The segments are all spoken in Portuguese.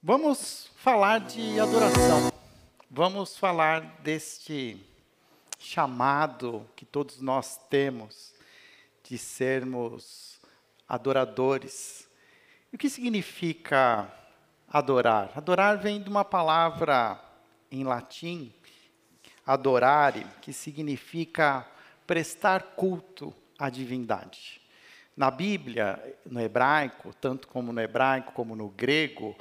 Vamos falar de adoração. Vamos falar deste chamado que todos nós temos de sermos adoradores. E o que significa adorar? Adorar vem de uma palavra em latim, adorare, que significa prestar culto à divindade. Na Bíblia, no hebraico, tanto como no hebraico como no grego,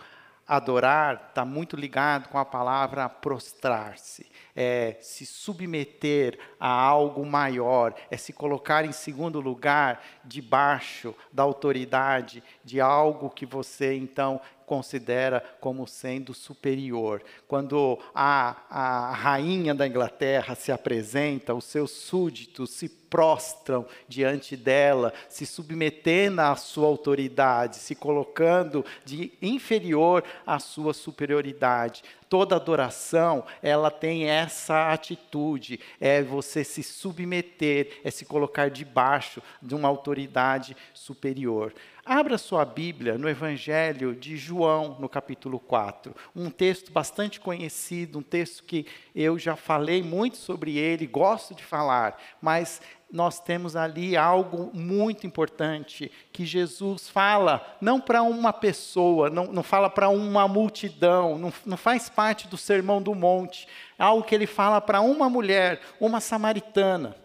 adorar está muito ligado com a palavra prostrar-se, é se submeter a algo maior, é se colocar em segundo lugar, debaixo da autoridade de algo que você então considera como sendo superior. Quando a, a rainha da Inglaterra se apresenta, os seus súditos se prostram diante dela, se submetendo à sua autoridade, se colocando de inferior à sua superioridade. Toda adoração, ela tem essa atitude, é você se submeter, é se colocar debaixo de uma autoridade superior. Abra sua Bíblia no Evangelho de João, no capítulo 4. Um texto bastante conhecido, um texto que eu já falei muito sobre ele, gosto de falar, mas nós temos ali algo muito importante que Jesus fala, não para uma pessoa, não, não fala para uma multidão, não, não faz parte do sermão do monte, é algo que ele fala para uma mulher, uma samaritana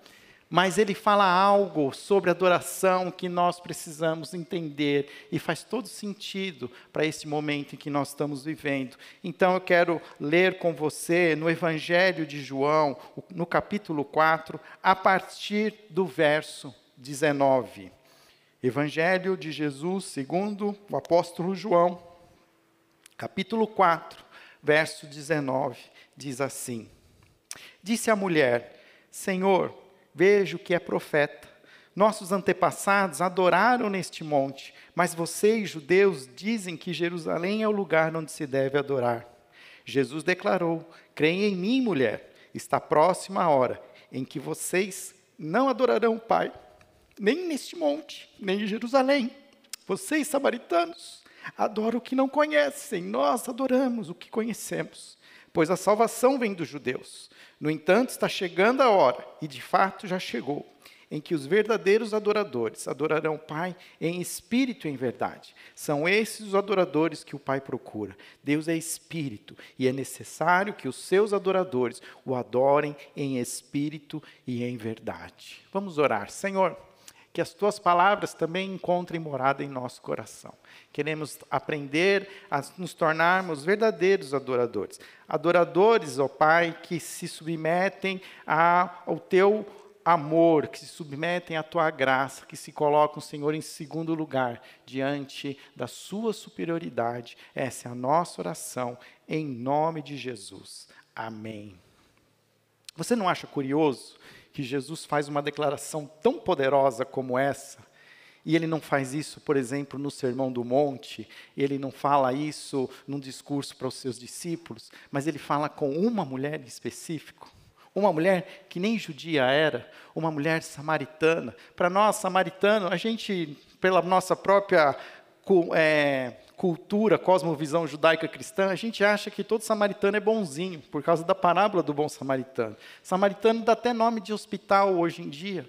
mas ele fala algo sobre adoração que nós precisamos entender e faz todo sentido para esse momento em que nós estamos vivendo. Então eu quero ler com você no Evangelho de João, no capítulo 4, a partir do verso 19. Evangelho de Jesus, segundo o apóstolo João, capítulo 4, verso 19, diz assim: Disse a mulher: Senhor, vejo que é profeta. Nossos antepassados adoraram neste monte, mas vocês, judeus, dizem que Jerusalém é o lugar onde se deve adorar. Jesus declarou: Creem em mim, mulher, está próxima a hora em que vocês não adorarão o Pai, nem neste monte, nem em Jerusalém. Vocês, samaritanos, adoram o que não conhecem, nós adoramos o que conhecemos, pois a salvação vem dos judeus. No entanto, está chegando a hora, e de fato já chegou, em que os verdadeiros adoradores adorarão o Pai em espírito e em verdade. São esses os adoradores que o Pai procura. Deus é espírito e é necessário que os seus adoradores o adorem em espírito e em verdade. Vamos orar. Senhor, que as tuas palavras também encontrem morada em nosso coração. Queremos aprender a nos tornarmos verdadeiros adoradores. Adoradores, ó Pai, que se submetem ao teu amor, que se submetem à tua graça, que se colocam, Senhor, em segundo lugar, diante da sua superioridade. Essa é a nossa oração, em nome de Jesus. Amém. Você não acha curioso que Jesus faz uma declaração tão poderosa como essa, e ele não faz isso, por exemplo, no Sermão do Monte, ele não fala isso num discurso para os seus discípulos, mas ele fala com uma mulher em específico. Uma mulher que nem judia era, uma mulher samaritana. Para nós, samaritano, a gente, pela nossa própria é, cultura, cosmovisão judaica cristã, a gente acha que todo samaritano é bonzinho, por causa da parábola do bom samaritano. Samaritano dá até nome de hospital hoje em dia.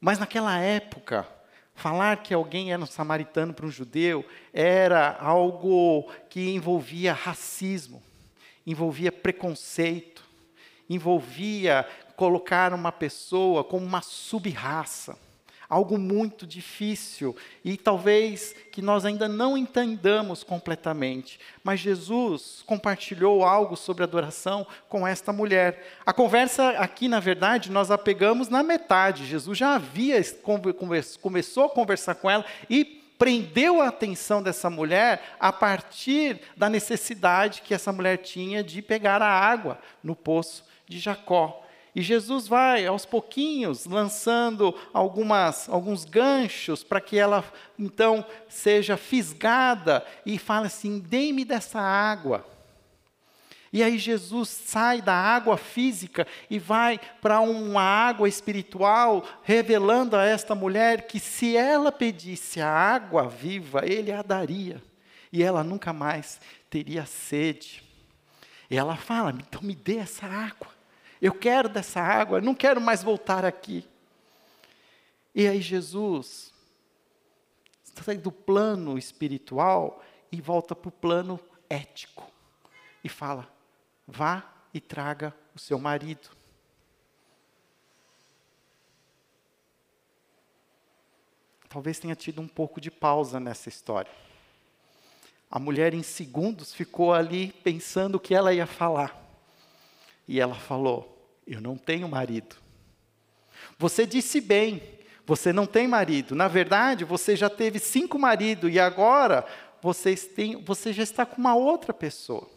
Mas naquela época, falar que alguém era um samaritano para um judeu era algo que envolvia racismo, envolvia preconceito, envolvia colocar uma pessoa como uma sub-raça algo muito difícil e talvez que nós ainda não entendamos completamente. Mas Jesus compartilhou algo sobre adoração com esta mulher. A conversa aqui, na verdade, nós a pegamos na metade. Jesus já havia começou a conversar com ela e prendeu a atenção dessa mulher a partir da necessidade que essa mulher tinha de pegar a água no poço de Jacó. E Jesus vai, aos pouquinhos, lançando algumas, alguns ganchos para que ela, então, seja fisgada e fala assim: dê-me dessa água. E aí Jesus sai da água física e vai para uma água espiritual, revelando a esta mulher que se ela pedisse a água viva, ele a daria. e ela nunca mais teria sede. E ela fala: então me dê essa água. Eu quero dessa água, não quero mais voltar aqui. E aí Jesus sai do plano espiritual e volta para o plano ético. E fala: vá e traga o seu marido. Talvez tenha tido um pouco de pausa nessa história. A mulher, em segundos, ficou ali pensando o que ela ia falar. E ela falou: Eu não tenho marido. Você disse bem, você não tem marido. Na verdade, você já teve cinco maridos e agora você já está com uma outra pessoa.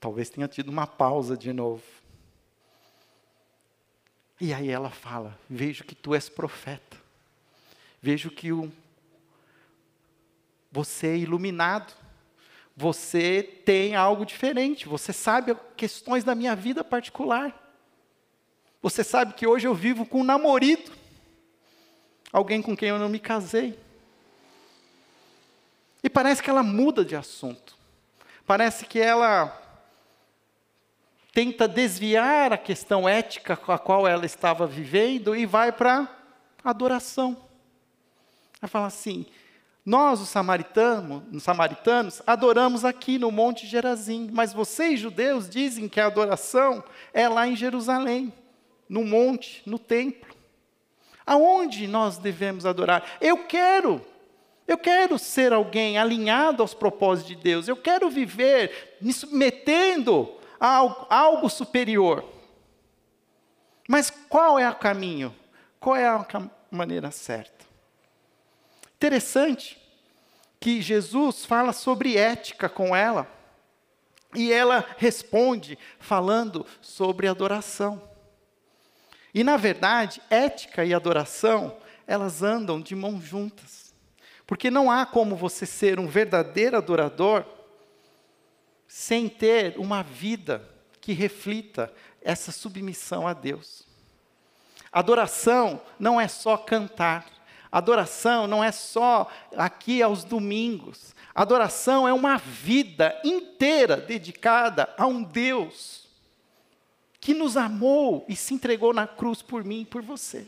Talvez tenha tido uma pausa de novo. E aí ela fala: Vejo que tu és profeta. Vejo que o, você é iluminado. Você tem algo diferente. Você sabe questões da minha vida particular. Você sabe que hoje eu vivo com um namorado. Alguém com quem eu não me casei. E parece que ela muda de assunto. Parece que ela tenta desviar a questão ética com a qual ela estava vivendo e vai para adoração. Ela fala assim: nós, os samaritanos, os samaritanos, adoramos aqui no Monte Gerazim, mas vocês, judeus, dizem que a adoração é lá em Jerusalém, no monte, no templo. Aonde nós devemos adorar? Eu quero, eu quero ser alguém alinhado aos propósitos de Deus, eu quero viver me submetendo algo, algo superior. Mas qual é o caminho? Qual é a maneira certa? Interessante que Jesus fala sobre ética com ela. E ela responde falando sobre adoração. E na verdade, ética e adoração, elas andam de mãos juntas. Porque não há como você ser um verdadeiro adorador sem ter uma vida que reflita essa submissão a Deus. Adoração não é só cantar. Adoração não é só aqui aos domingos. Adoração é uma vida inteira dedicada a um Deus que nos amou e se entregou na cruz por mim e por você.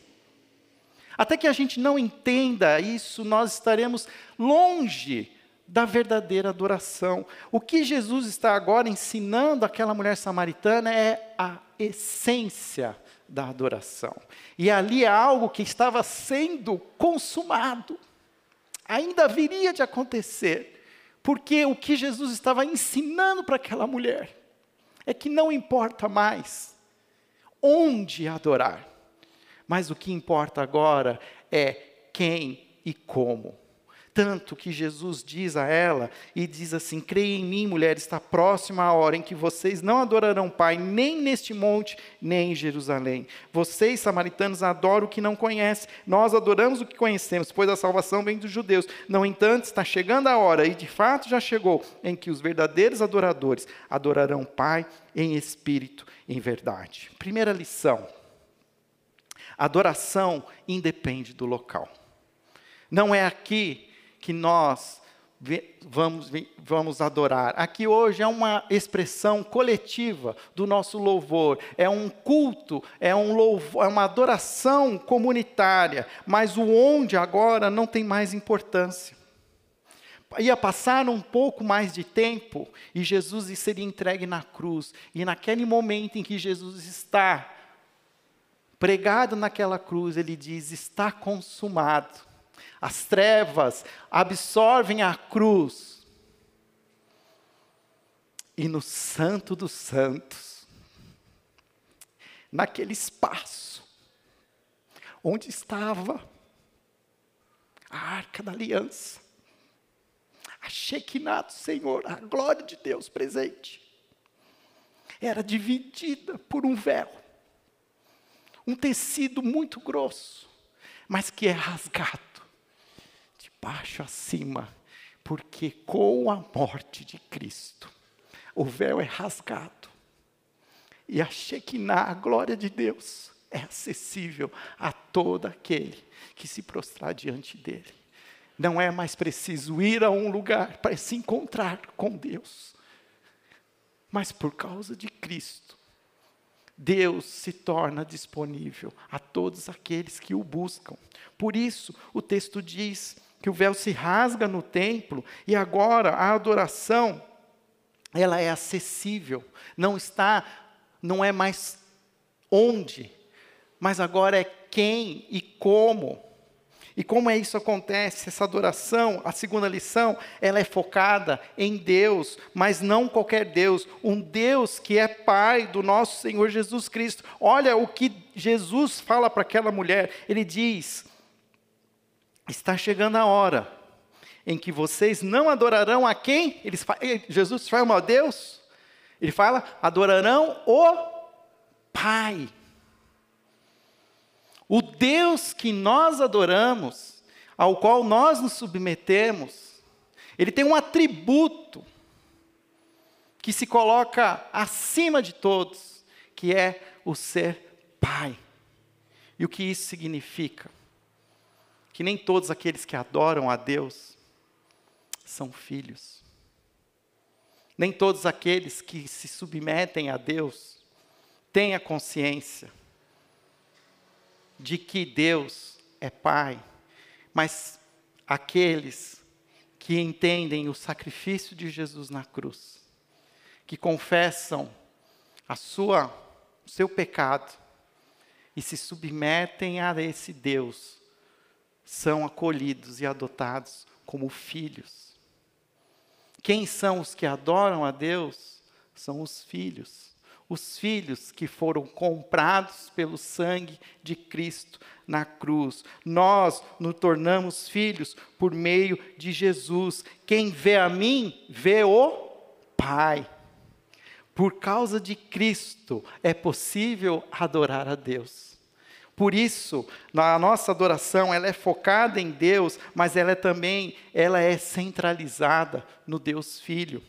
Até que a gente não entenda isso, nós estaremos longe da verdadeira adoração. O que Jesus está agora ensinando àquela mulher samaritana é a essência da adoração. E ali é algo que estava sendo consumado. Ainda viria de acontecer. Porque o que Jesus estava ensinando para aquela mulher é que não importa mais onde adorar, mas o que importa agora é quem e como tanto que Jesus diz a ela e diz assim: Creia em mim, mulher, está próxima a hora em que vocês não adorarão Pai, nem neste monte, nem em Jerusalém. Vocês, samaritanos, adoram o que não conhecem, nós adoramos o que conhecemos, pois a salvação vem dos judeus. No entanto, está chegando a hora, e de fato já chegou, em que os verdadeiros adoradores adorarão Pai em espírito em verdade. Primeira lição: adoração independe do local. Não é aqui que nós vamos, vamos adorar. Aqui hoje é uma expressão coletiva do nosso louvor, é um culto, é, um louvor, é uma adoração comunitária, mas o onde agora não tem mais importância. Ia passar um pouco mais de tempo e Jesus seria entregue na cruz, e naquele momento em que Jesus está pregado naquela cruz, ele diz: Está consumado as trevas absorvem a cruz. E no Santo dos Santos, naquele espaço, onde estava a arca da aliança, a Shekinah do Senhor, a glória de Deus presente, era dividida por um véu, um tecido muito grosso, mas que é rasgado baixo acima, porque com a morte de Cristo, o véu é rasgado. E a Shekinah, a glória de Deus, é acessível a todo aquele que se prostrar diante dele. Não é mais preciso ir a um lugar para se encontrar com Deus. Mas por causa de Cristo, Deus se torna disponível a todos aqueles que o buscam. Por isso, o texto diz que o véu se rasga no templo e agora a adoração ela é acessível, não está, não é mais onde, mas agora é quem e como. E como é isso acontece? Essa adoração, a segunda lição, ela é focada em Deus, mas não qualquer Deus, um Deus que é Pai do nosso Senhor Jesus Cristo. Olha o que Jesus fala para aquela mulher. Ele diz: Está chegando a hora em que vocês não adorarão a quem? Eles, Jesus fala a Deus. Ele fala: adorarão o Pai. O Deus que nós adoramos, ao qual nós nos submetemos, ele tem um atributo que se coloca acima de todos, que é o ser Pai. E o que isso significa? Que nem todos aqueles que adoram a Deus são filhos. Nem todos aqueles que se submetem a Deus têm a consciência de que Deus é Pai, mas aqueles que entendem o sacrifício de Jesus na cruz, que confessam a sua, o seu pecado e se submetem a esse Deus, são acolhidos e adotados como filhos. Quem são os que adoram a Deus? São os filhos os filhos que foram comprados pelo sangue de Cristo na cruz. Nós nos tornamos filhos por meio de Jesus. Quem vê a mim, vê o Pai. Por causa de Cristo é possível adorar a Deus. Por isso, a nossa adoração ela é focada em Deus, mas ela é também ela é centralizada no Deus Filho.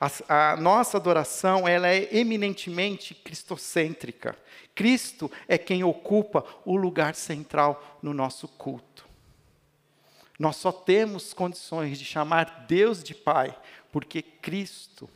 A, a, nossa adoração ela é eminentemente cristocêntrica. Cristo é quem ocupa o lugar central no nosso culto. Nós só temos condições de chamar Deus de Pai porque Cristo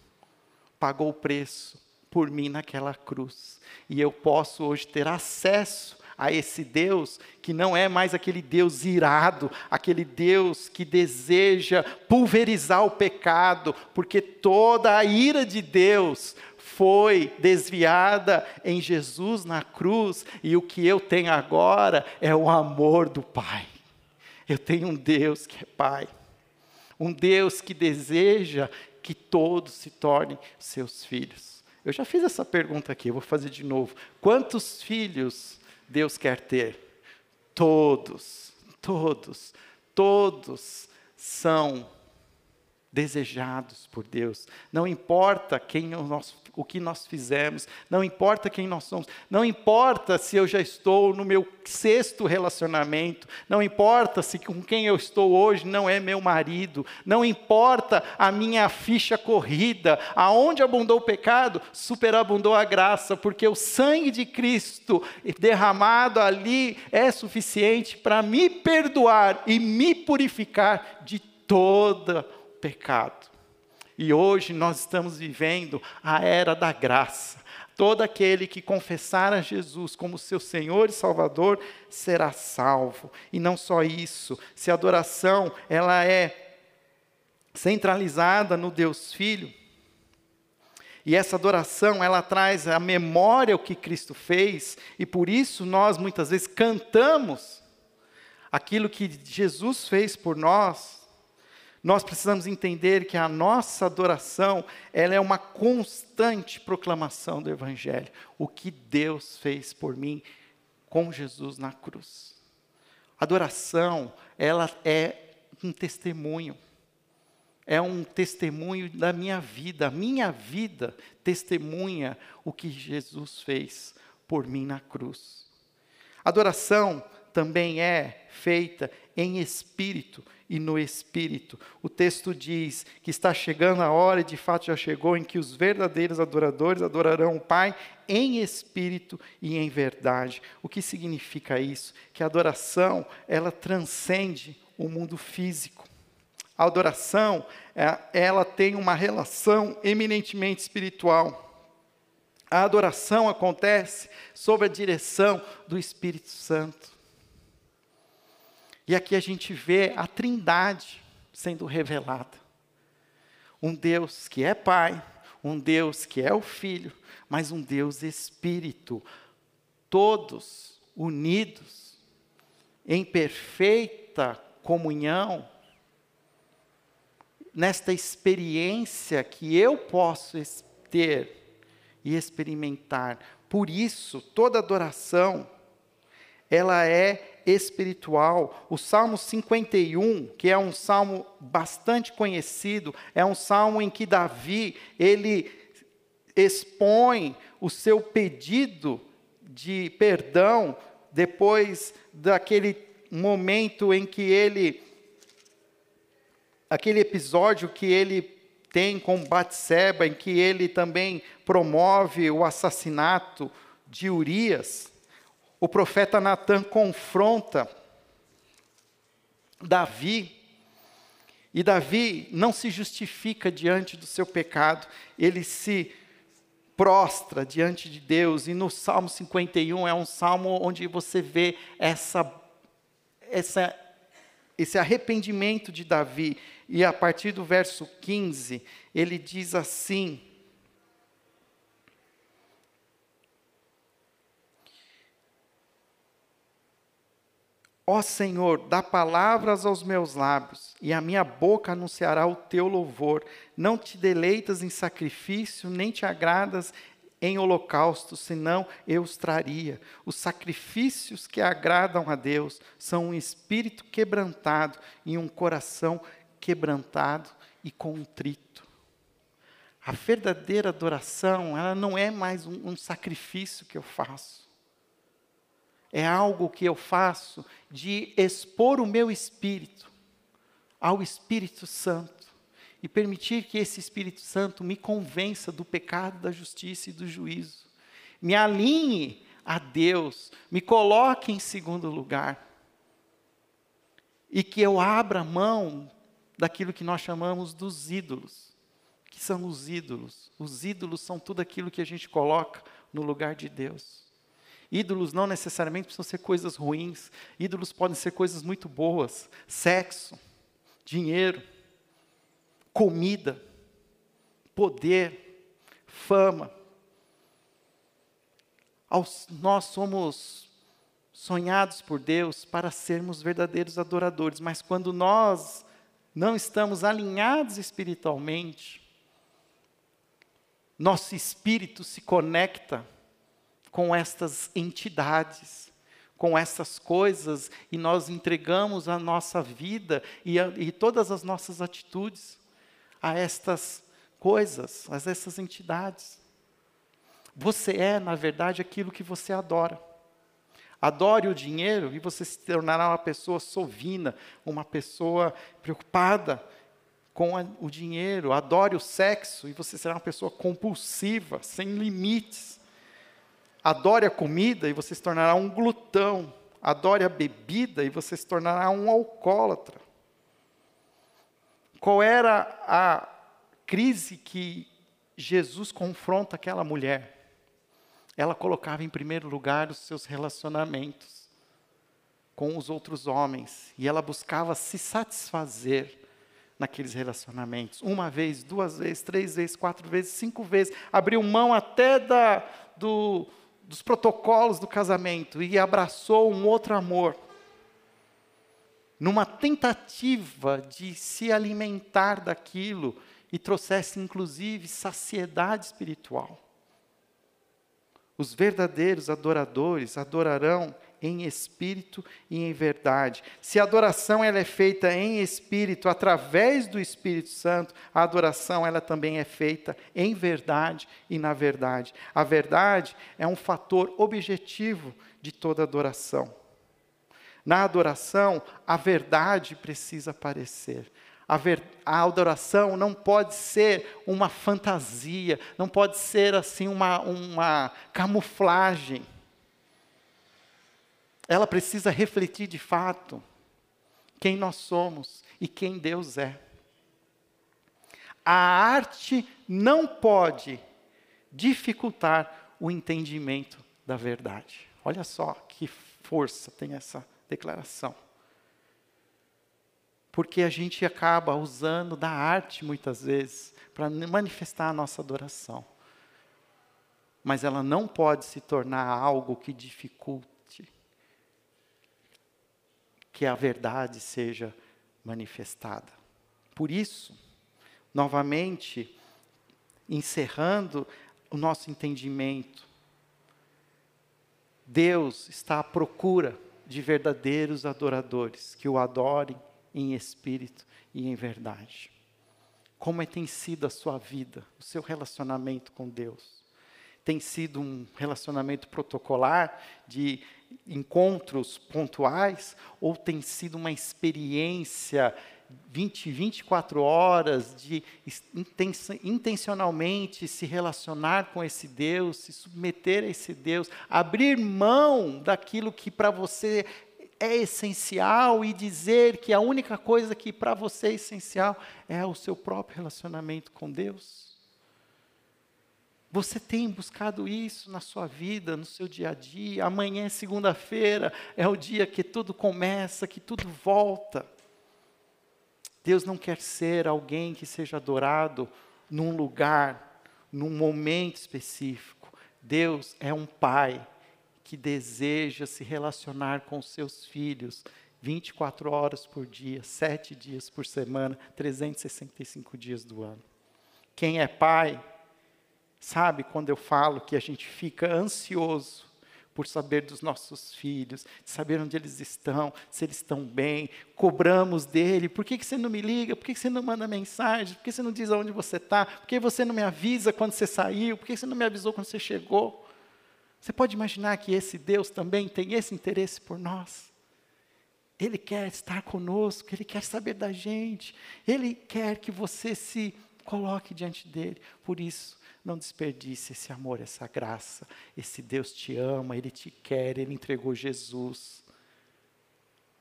pagou o preço por mim naquela cruz. E eu posso hoje ter acesso a esse Deus que não é mais aquele Deus irado, aquele Deus que deseja pulverizar o pecado, porque toda a ira de Deus foi desviada em Jesus na cruz, e o que eu tenho agora é o amor do Pai. Eu tenho um Deus que é Pai, um Deus que deseja que todos se tornem seus filhos. Eu já fiz essa pergunta aqui, eu vou fazer de novo. Quantos filhos Deus quer ter. Todos, todos, todos são desejados por Deus. Não importa quem nós, o que nós fizemos, não importa quem nós somos, não importa se eu já estou no meu sexto relacionamento, não importa se com quem eu estou hoje não é meu marido, não importa a minha ficha corrida, aonde abundou o pecado, superabundou a graça, porque o sangue de Cristo derramado ali é suficiente para me perdoar e me purificar de toda pecado. E hoje nós estamos vivendo a era da graça. Todo aquele que confessar a Jesus como seu Senhor e Salvador será salvo. E não só isso, se a adoração ela é centralizada no Deus Filho, e essa adoração, ela traz a memória o que Cristo fez, e por isso nós muitas vezes cantamos aquilo que Jesus fez por nós, nós precisamos entender que a nossa adoração, ela é uma constante proclamação do evangelho, o que Deus fez por mim com Jesus na cruz. Adoração, ela é um testemunho. É um testemunho da minha vida. A minha vida testemunha o que Jesus fez por mim na cruz. Adoração também é feita em espírito e no espírito. O texto diz que está chegando a hora, e de fato já chegou, em que os verdadeiros adoradores adorarão o Pai em espírito e em verdade. O que significa isso? Que a adoração, ela transcende o mundo físico. A adoração, é, ela tem uma relação eminentemente espiritual. A adoração acontece sob a direção do Espírito Santo. E aqui a gente vê a Trindade sendo revelada. Um Deus que é Pai, um Deus que é o Filho, mas um Deus Espírito, todos unidos em perfeita comunhão, nesta experiência que eu posso ter e experimentar. Por isso, toda adoração, ela é espiritual. O Salmo 51, que é um salmo bastante conhecido, é um salmo em que Davi, ele expõe o seu pedido de perdão depois daquele momento em que ele aquele episódio que ele tem com Batseba, em que ele também promove o assassinato de Urias, o profeta Natan confronta Davi, e Davi não se justifica diante do seu pecado, ele se prostra diante de Deus, e no Salmo 51 é um salmo onde você vê essa, essa, esse arrependimento de Davi, e a partir do verso 15, ele diz assim: Ó Senhor, dá palavras aos meus lábios, e a minha boca anunciará o teu louvor. Não te deleitas em sacrifício, nem te agradas em holocausto, senão eu os traria. Os sacrifícios que agradam a Deus são um espírito quebrantado e um coração quebrantado e contrito. A verdadeira adoração, ela não é mais um, um sacrifício que eu faço. É algo que eu faço de expor o meu espírito ao Espírito Santo e permitir que esse Espírito Santo me convença do pecado, da justiça e do juízo. Me alinhe a Deus, me coloque em segundo lugar. E que eu abra mão daquilo que nós chamamos dos ídolos. Que são os ídolos? Os ídolos são tudo aquilo que a gente coloca no lugar de Deus. Ídolos não necessariamente precisam ser coisas ruins, ídolos podem ser coisas muito boas: sexo, dinheiro, comida, poder, fama. nós somos sonhados por Deus para sermos verdadeiros adoradores, mas quando nós não estamos alinhados espiritualmente, nosso espírito se conecta com estas entidades, com essas coisas, e nós entregamos a nossa vida e, a, e todas as nossas atitudes a estas coisas, a essas entidades. Você é, na verdade, aquilo que você adora. Adore o dinheiro e você se tornará uma pessoa sovina, uma pessoa preocupada com a, o dinheiro. Adore o sexo e você será uma pessoa compulsiva, sem limites. Adore a comida e você se tornará um glutão. Adore a bebida e você se tornará um alcoólatra. Qual era a crise que Jesus confronta aquela mulher? ela colocava em primeiro lugar os seus relacionamentos com os outros homens e ela buscava se satisfazer naqueles relacionamentos. Uma vez, duas vezes, três vezes, quatro vezes, cinco vezes. Abriu mão até da, do, dos protocolos do casamento e abraçou um outro amor. Numa tentativa de se alimentar daquilo e trouxesse inclusive saciedade espiritual. Os verdadeiros adoradores adorarão em espírito e em verdade. Se a adoração ela é feita em espírito, através do Espírito Santo, a adoração ela também é feita em verdade e na verdade. A verdade é um fator objetivo de toda adoração. Na adoração, a verdade precisa aparecer. A, ver, a adoração não pode ser uma fantasia, não pode ser assim uma, uma camuflagem. Ela precisa refletir de fato quem nós somos e quem Deus é. A arte não pode dificultar o entendimento da verdade. Olha só que força tem essa declaração. Porque a gente acaba usando da arte muitas vezes para manifestar a nossa adoração. Mas ela não pode se tornar algo que dificulte que a verdade seja manifestada. Por isso, novamente, encerrando o nosso entendimento, Deus está à procura de verdadeiros adoradores que o adorem em espírito e em verdade. Como é, tem sido a sua vida, o seu relacionamento com Deus? Tem sido um relacionamento protocolar de encontros pontuais ou tem sido uma experiência 20, 24 horas de intencionalmente se relacionar com esse Deus, se submeter a esse Deus, abrir mão daquilo que para você é essencial e dizer que a única coisa que para você é essencial é o seu próprio relacionamento com Deus? Você tem buscado isso na sua vida, no seu dia a dia? Amanhã é segunda-feira, é o dia que tudo começa, que tudo volta. Deus não quer ser alguém que seja adorado num lugar, num momento específico. Deus é um pai que deseja se relacionar com seus filhos 24 horas por dia, 7 dias por semana, 365 dias do ano. Quem é pai, sabe quando eu falo que a gente fica ansioso por saber dos nossos filhos, de saber onde eles estão, se eles estão bem, cobramos dele, por que, que você não me liga, por que, que você não manda mensagem, por que você não diz aonde você está, por que você não me avisa quando você saiu, por que você não me avisou quando você chegou? Você pode imaginar que esse Deus também tem esse interesse por nós? Ele quer estar conosco, ele quer saber da gente, ele quer que você se coloque diante dele. Por isso, não desperdice esse amor, essa graça. Esse Deus te ama, Ele te quer, Ele entregou Jesus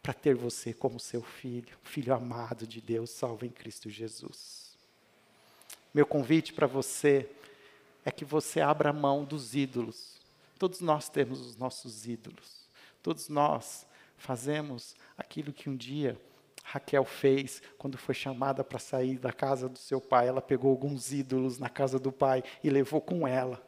para ter você como seu filho, filho amado de Deus, salvo em Cristo Jesus. Meu convite para você é que você abra mão dos ídolos. Todos nós temos os nossos ídolos. Todos nós fazemos aquilo que um dia Raquel fez quando foi chamada para sair da casa do seu pai. Ela pegou alguns ídolos na casa do pai e levou com ela.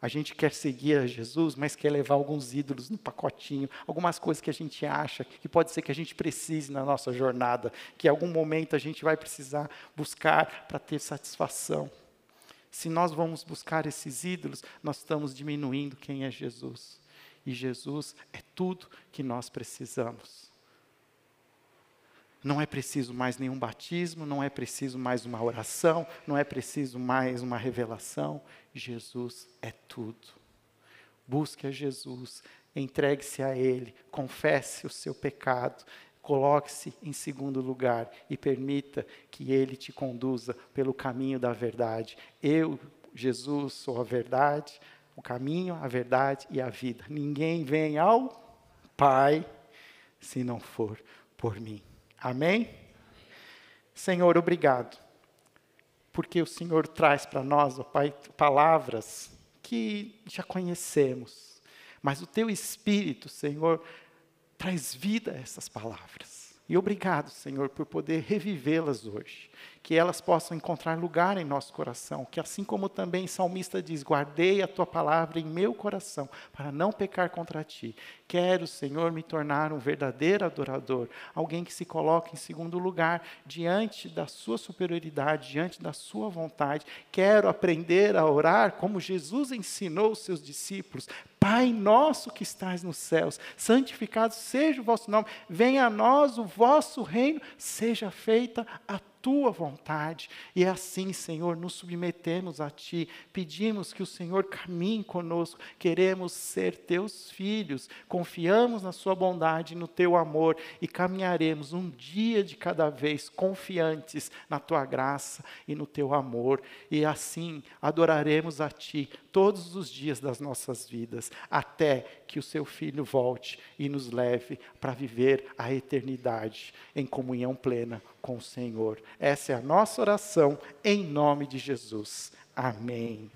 A gente quer seguir a Jesus, mas quer levar alguns ídolos no pacotinho, algumas coisas que a gente acha que pode ser que a gente precise na nossa jornada, que em algum momento a gente vai precisar buscar para ter satisfação. Se nós vamos buscar esses ídolos, nós estamos diminuindo quem é Jesus. E Jesus é tudo que nós precisamos. Não é preciso mais nenhum batismo, não é preciso mais uma oração, não é preciso mais uma revelação. Jesus é tudo. Busque a Jesus, entregue-se a Ele, confesse o seu pecado, coloque-se em segundo lugar e permita que Ele te conduza pelo caminho da verdade. Eu, Jesus, sou a verdade, o caminho, a verdade e a vida. Ninguém vem ao Pai se não for por mim. Amém? Senhor, obrigado. Porque o Senhor traz para nós, ó Pai, palavras que já conhecemos. Mas o teu Espírito, Senhor, traz vida a essas palavras. E obrigado, Senhor, por poder revivê-las hoje que elas possam encontrar lugar em nosso coração, que assim como também o salmista diz, guardei a tua palavra em meu coração, para não pecar contra ti. Quero, Senhor, me tornar um verdadeiro adorador, alguém que se coloque em segundo lugar, diante da sua superioridade, diante da sua vontade. Quero aprender a orar como Jesus ensinou os seus discípulos. Pai nosso que estás nos céus, santificado seja o vosso nome, venha a nós o vosso reino, seja feita a tua vontade. E assim, Senhor, nos submetemos a ti, pedimos que o Senhor caminhe conosco, queremos ser teus filhos, confiamos na sua bondade, no teu amor e caminharemos um dia de cada vez confiantes na tua graça e no teu amor. E assim adoraremos a ti todos os dias das nossas vidas, até que o seu filho volte e nos leve para viver a eternidade em comunhão plena com o Senhor. Essa é a nossa oração em nome de Jesus. Amém.